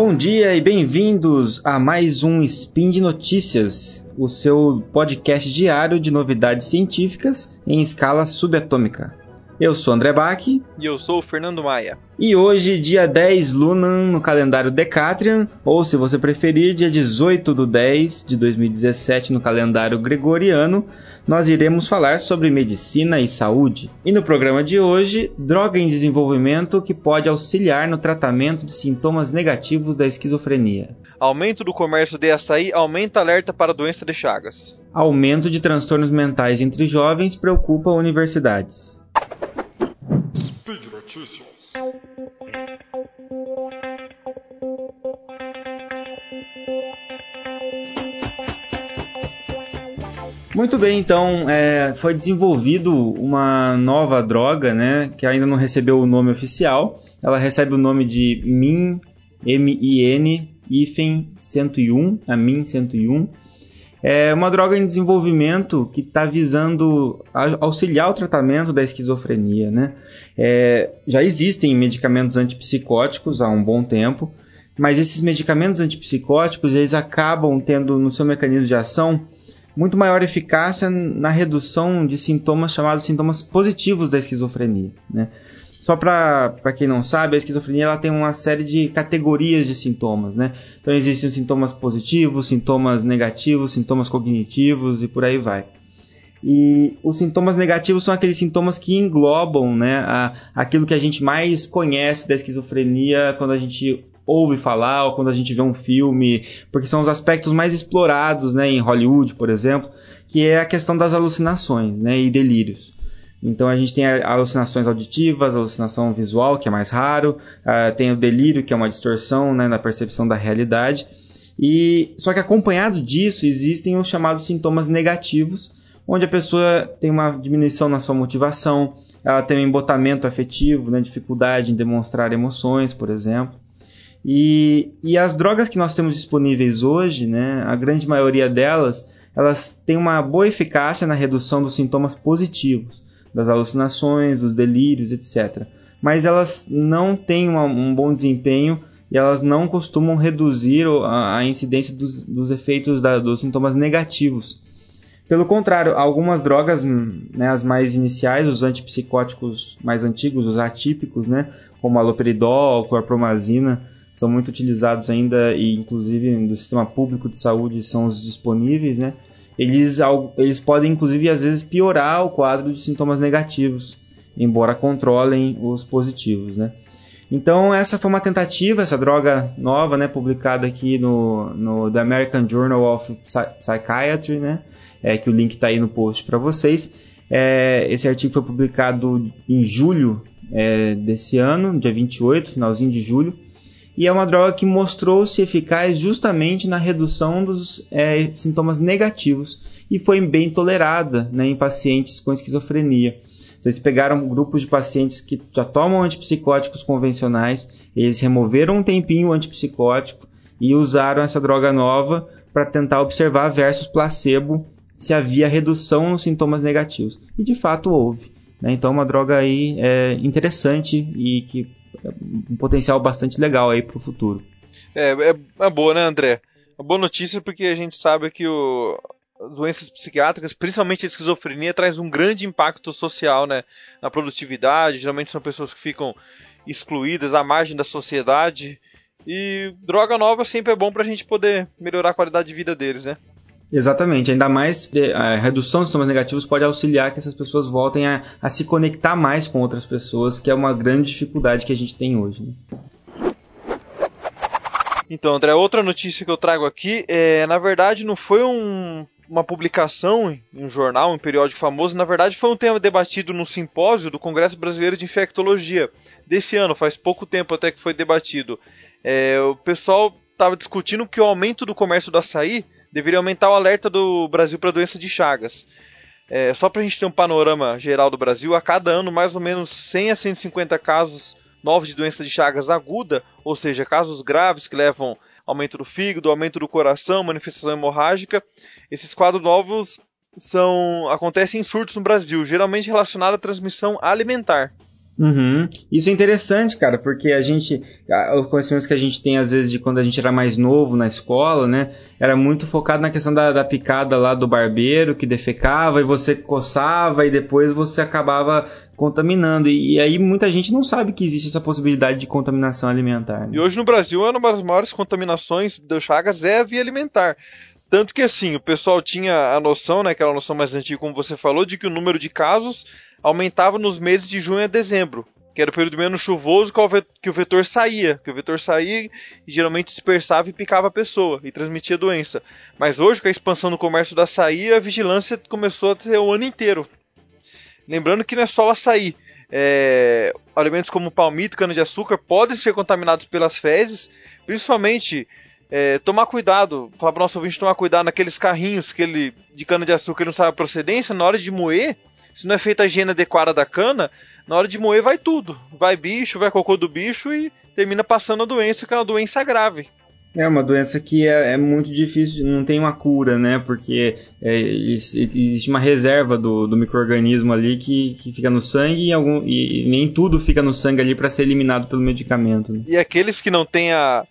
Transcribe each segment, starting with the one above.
Bom dia e bem-vindos a mais um Spin de Notícias, o seu podcast diário de novidades científicas em escala subatômica. Eu sou André Bach. E eu sou o Fernando Maia. E hoje, dia 10 Lunan, no calendário Decatrian, ou se você preferir, dia 18 do 10 de 2017 no calendário Gregoriano, nós iremos falar sobre medicina e saúde. E no programa de hoje, droga em desenvolvimento que pode auxiliar no tratamento de sintomas negativos da esquizofrenia. Aumento do comércio de açaí aumenta alerta para a doença de Chagas. Aumento de transtornos mentais entre jovens preocupa universidades. Notícias. Muito bem, então é, foi desenvolvido uma nova droga, né, que ainda não recebeu o nome oficial. Ela recebe o nome de MIN, M-I-N, IFEN 101, a MIN 101 é uma droga em desenvolvimento que está visando auxiliar o tratamento da esquizofrenia. Né? É, já existem medicamentos antipsicóticos há um bom tempo, mas esses medicamentos antipsicóticos eles acabam tendo no seu mecanismo de ação muito maior eficácia na redução de sintomas chamados sintomas positivos da esquizofrenia. Né? Só para quem não sabe, a esquizofrenia ela tem uma série de categorias de sintomas, né? Então existem sintomas positivos, sintomas negativos, sintomas cognitivos e por aí vai. E os sintomas negativos são aqueles sintomas que englobam né, a, aquilo que a gente mais conhece da esquizofrenia quando a gente ouve falar ou quando a gente vê um filme, porque são os aspectos mais explorados né, em Hollywood, por exemplo, que é a questão das alucinações né, e delírios. Então a gente tem alucinações auditivas, alucinação visual, que é mais raro, uh, tem o delírio, que é uma distorção né, na percepção da realidade. E só que acompanhado disso existem os chamados sintomas negativos, onde a pessoa tem uma diminuição na sua motivação, ela tem um embotamento afetivo, né, dificuldade em demonstrar emoções, por exemplo. E, e as drogas que nós temos disponíveis hoje, né, a grande maioria delas, elas têm uma boa eficácia na redução dos sintomas positivos das alucinações, dos delírios, etc. Mas elas não têm uma, um bom desempenho e elas não costumam reduzir a, a incidência dos, dos efeitos da, dos sintomas negativos. Pelo contrário, algumas drogas, né, as mais iniciais, os antipsicóticos mais antigos, os atípicos, né, como aloperidol, clorpromazina, são muito utilizados ainda e inclusive no sistema público de saúde são os disponíveis, né? Eles, eles podem inclusive às vezes piorar o quadro de sintomas negativos, embora controlem os positivos, né? Então essa foi uma tentativa, essa droga nova, né, publicada aqui no, no The American Journal of Psychiatry, né, é, que o link está aí no post para vocês. É, esse artigo foi publicado em julho é, desse ano, dia 28, finalzinho de julho e é uma droga que mostrou-se eficaz justamente na redução dos é, sintomas negativos e foi bem tolerada né, em pacientes com esquizofrenia. Então, eles pegaram grupos de pacientes que já tomam antipsicóticos convencionais, eles removeram um tempinho o antipsicótico e usaram essa droga nova para tentar observar versus placebo se havia redução nos sintomas negativos. E de fato houve. Né? Então, uma droga aí é, interessante e que um potencial bastante legal aí para o futuro. É, é, é, boa, né, André? Uma boa notícia porque a gente sabe que o, doenças psiquiátricas, principalmente a esquizofrenia, traz um grande impacto social, né, na produtividade. Geralmente são pessoas que ficam excluídas à margem da sociedade. E droga nova sempre é bom para a gente poder melhorar a qualidade de vida deles, né? Exatamente, ainda mais a redução dos sintomas negativos pode auxiliar que essas pessoas voltem a, a, se conectar mais com outras pessoas, que é uma grande dificuldade que a gente tem hoje. Né? Então, André, outra notícia que eu trago aqui é, na verdade, não foi um, uma publicação em um jornal, um periódico famoso, na verdade foi um tema debatido no simpósio do Congresso Brasileiro de Infectologia desse ano, faz pouco tempo até que foi debatido. É, o pessoal estava discutindo que o aumento do comércio do açaí deveria aumentar o alerta do Brasil para a doença de Chagas. É, só para a gente ter um panorama geral do Brasil, a cada ano mais ou menos 100 a 150 casos novos de doença de Chagas aguda, ou seja, casos graves que levam aumento do fígado, aumento do coração, manifestação hemorrágica. Esses quadros novos são acontecem em surtos no Brasil, geralmente relacionados à transmissão alimentar. Uhum. Isso é interessante, cara, porque a gente, os conhecimentos que a gente tem às vezes de quando a gente era mais novo na escola, né, era muito focado na questão da, da picada lá do barbeiro que defecava e você coçava e depois você acabava contaminando. E, e, aí muita gente não sabe que existe essa possibilidade de contaminação alimentar. Né? E hoje no Brasil, uma das maiores contaminações do Chagas é a via alimentar. Tanto que assim, o pessoal tinha a noção, né, aquela noção mais antiga, como você falou, de que o número de casos aumentava nos meses de junho a dezembro, que era o período menos chuvoso que o vetor saía, que o vetor saía e geralmente dispersava e picava a pessoa e transmitia doença. Mas hoje, com a expansão do comércio da açaí, a vigilância começou a ter o ano inteiro. Lembrando que não é só o açaí. É, alimentos como palmito, cana-de-açúcar podem ser contaminados pelas fezes, principalmente é, tomar cuidado, falar para o nosso ouvinte tomar cuidado naqueles carrinhos que ele, de cana-de-açúcar não sabe a procedência, na hora de moer, se não é feita a higiene adequada da cana, na hora de moer vai tudo. Vai bicho, vai cocô do bicho e termina passando a doença, que é uma doença grave. É uma doença que é, é muito difícil, não tem uma cura, né? Porque é, existe uma reserva do, do microorganismo ali que, que fica no sangue e, algum, e nem tudo fica no sangue ali para ser eliminado pelo medicamento. Né? E aqueles que não têm a,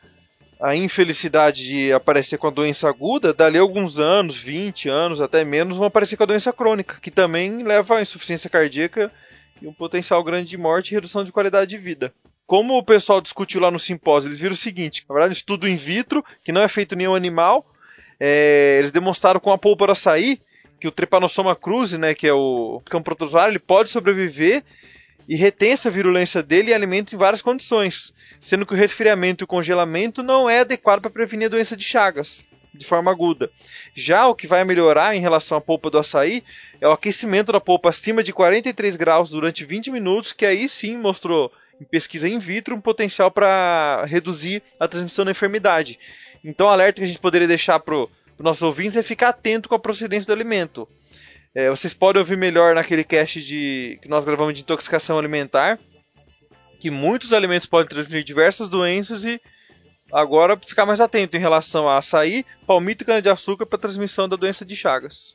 a infelicidade de aparecer com a doença aguda, dali a alguns anos, 20 anos, até menos, vão aparecer com a doença crônica, que também leva à insuficiência cardíaca e um potencial grande de morte e redução de qualidade de vida. Como o pessoal discutiu lá no simpósio, eles viram o seguinte: na verdade, um estudo in vitro, que não é feito em nenhum animal, é, eles demonstraram com a do açaí que o Trypanosoma cruzi, né, que é o campo protozoário, ele pode sobreviver e retém essa virulência dele e alimenta em várias condições, sendo que o resfriamento e o congelamento não é adequado para prevenir a doença de Chagas de forma aguda. Já o que vai melhorar em relação à polpa do açaí é o aquecimento da polpa acima de 43 graus durante 20 minutos, que aí sim mostrou em pesquisa in vitro um potencial para reduzir a transmissão da enfermidade. Então, o alerta que a gente poderia deixar para os nossos ouvintes é ficar atento com a procedência do alimento. É, vocês podem ouvir melhor naquele cast de, que nós gravamos de intoxicação alimentar, que muitos alimentos podem transmitir diversas doenças e agora ficar mais atento em relação a açaí, palmito e cana-de-açúcar para transmissão da doença de Chagas.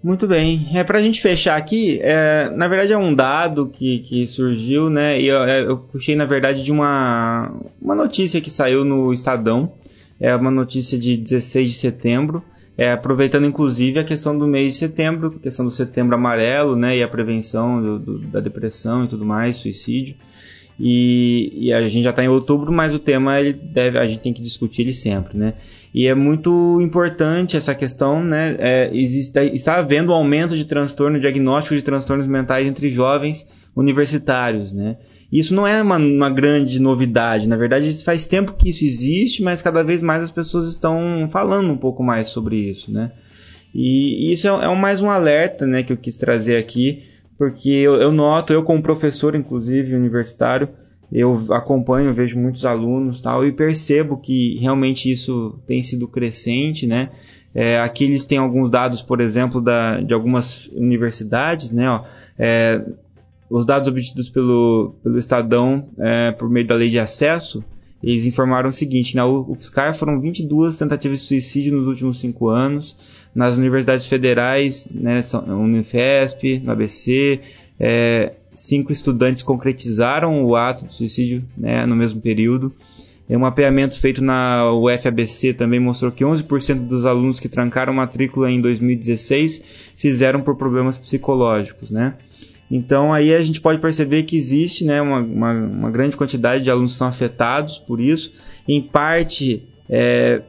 Muito bem. É para a gente fechar aqui, é, na verdade é um dado que, que surgiu, né? E eu, é, eu, puxei na verdade de uma, uma notícia que saiu no Estadão. É uma notícia de 16 de setembro é, aproveitando inclusive a questão do mês de setembro, a questão do setembro amarelo, né, e a prevenção do, do, da depressão e tudo mais, suicídio. E, e a gente já está em outubro, mas o tema ele deve, a gente tem que discutir ele sempre, né? E é muito importante essa questão, né? É, existe, está havendo um aumento de transtorno, diagnóstico de transtornos mentais entre jovens universitários, né? Isso não é uma, uma, grande novidade, na verdade faz tempo que isso existe, mas cada vez mais as pessoas estão falando um pouco mais sobre isso, né? E, isso é, é, mais um alerta, né, que eu quis trazer aqui, porque eu, eu noto, eu como professor, inclusive universitário, eu acompanho, vejo muitos alunos tal, e percebo que realmente isso tem sido crescente, né? É, aqui eles têm alguns dados, por exemplo, da, de algumas universidades, né? Ó, é, os dados obtidos pelo, pelo Estadão é, por meio da lei de acesso, eles informaram o seguinte: na UFSCar foram 22 tentativas de suicídio nos últimos cinco anos, nas universidades federais, né, Unifesp, no ABC, é, cinco estudantes concretizaram o ato de suicídio né, no mesmo período. Um mapeamento feito na UFABC também mostrou que 11% dos alunos que trancaram matrícula em 2016 fizeram por problemas psicológicos, né? Então aí a gente pode perceber que existe né, uma, uma, uma grande quantidade de alunos que são afetados por isso. Em parte, é,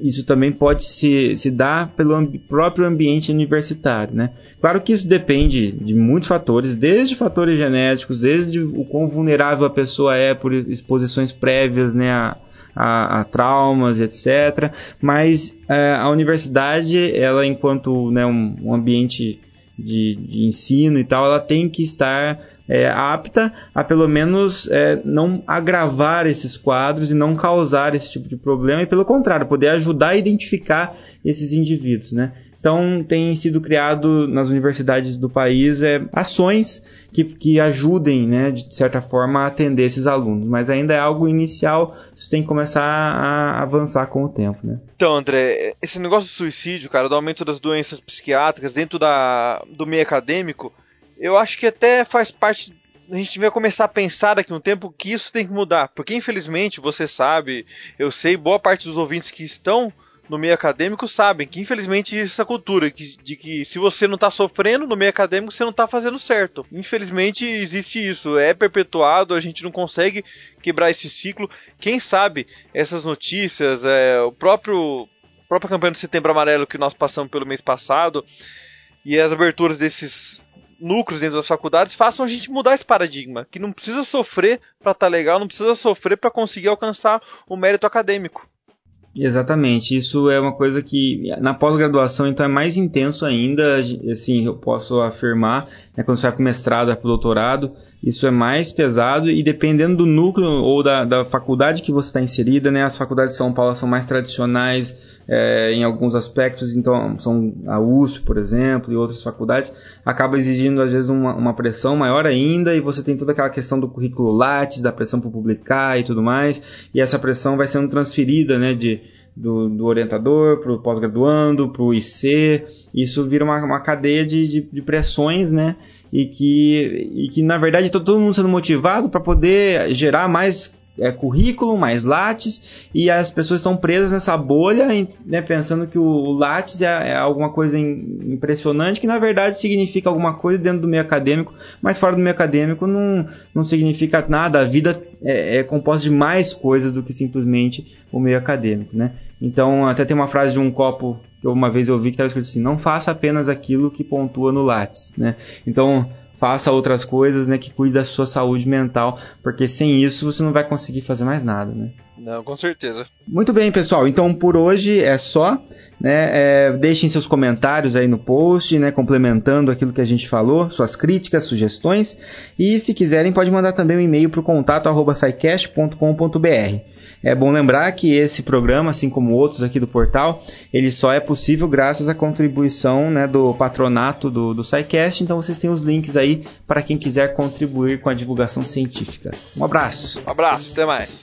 isso também pode se, se dar pelo ambi próprio ambiente universitário. Né? Claro que isso depende de muitos fatores, desde fatores genéticos, desde o quão vulnerável a pessoa é por exposições prévias né, a, a, a, traumas, etc. Mas é, a universidade, ela enquanto né, um, um ambiente de, de ensino e tal, ela tem que estar é, apta a pelo menos é, não agravar esses quadros e não causar esse tipo de problema, e pelo contrário, poder ajudar a identificar esses indivíduos, né? Então, tem sido criado nas universidades do país é, ações que, que ajudem, né, de certa forma, a atender esses alunos. Mas ainda é algo inicial, isso tem que começar a avançar com o tempo. Né? Então, André, esse negócio do suicídio, cara, do aumento das doenças psiquiátricas dentro da, do meio acadêmico, eu acho que até faz parte a gente vai começar a pensar daqui a um tempo que isso tem que mudar. Porque, infelizmente, você sabe, eu sei, boa parte dos ouvintes que estão no meio acadêmico sabem que, infelizmente, existe essa cultura de, que se você não está sofrendo no meio acadêmico, você não está fazendo certo. Infelizmente, existe isso. É perpetuado, a gente não consegue quebrar esse ciclo. Quem sabe essas notícias, é, o próprio a própria campanha do Setembro Amarelo que nós passamos pelo mês passado e as aberturas desses núcleos dentro das faculdades façam a gente mudar esse paradigma, que não precisa sofrer para estar tá legal, não precisa sofrer para conseguir alcançar o mérito acadêmico. Exatamente, isso é uma coisa que na pós-graduação então é mais intenso ainda, assim, eu posso afirmar, né, quando você vai para o mestrado, para o doutorado, isso é mais pesado e dependendo do núcleo ou da, da faculdade que você está inserida, né, as faculdades de São Paulo são mais tradicionais, é, em alguns aspectos, então são a USP, por exemplo, e outras faculdades, acaba exigindo às vezes uma, uma pressão maior ainda, e você tem toda aquela questão do currículo Lattes, da pressão para publicar e tudo mais, e essa pressão vai sendo transferida né, de, do, do orientador para o pós-graduando, para o IC, isso vira uma, uma cadeia de, de, de pressões, né? E que, e que na verdade está todo mundo sendo motivado para poder gerar mais é, currículo, mais Lattes, e as pessoas estão presas nessa bolha, né, pensando que o Lattes é, é, alguma coisa impressionante, que na verdade significa alguma coisa dentro do meio acadêmico, mas fora do meio acadêmico não, não significa nada. A vida é, é composta de mais coisas do que simplesmente o meio acadêmico. Né? Então, até tem uma frase de um copo que uma vez eu vi que estava escrito assim: não faça apenas aquilo que pontua no Lattes. Né? Então, faça outras coisas, né, que cuide da sua saúde mental, porque sem isso você não vai conseguir fazer mais nada, né? Não, com certeza. Muito bem, pessoal. Então por hoje é só. Né? É, deixem seus comentários aí no post, né? complementando aquilo que a gente falou, suas críticas, sugestões. E se quiserem, pode mandar também um e-mail para o contato É bom lembrar que esse programa, assim como outros aqui do portal, ele só é possível graças à contribuição né, do patronato do, do SciCast. Então vocês têm os links aí para quem quiser contribuir com a divulgação científica. Um abraço. Um abraço, até mais.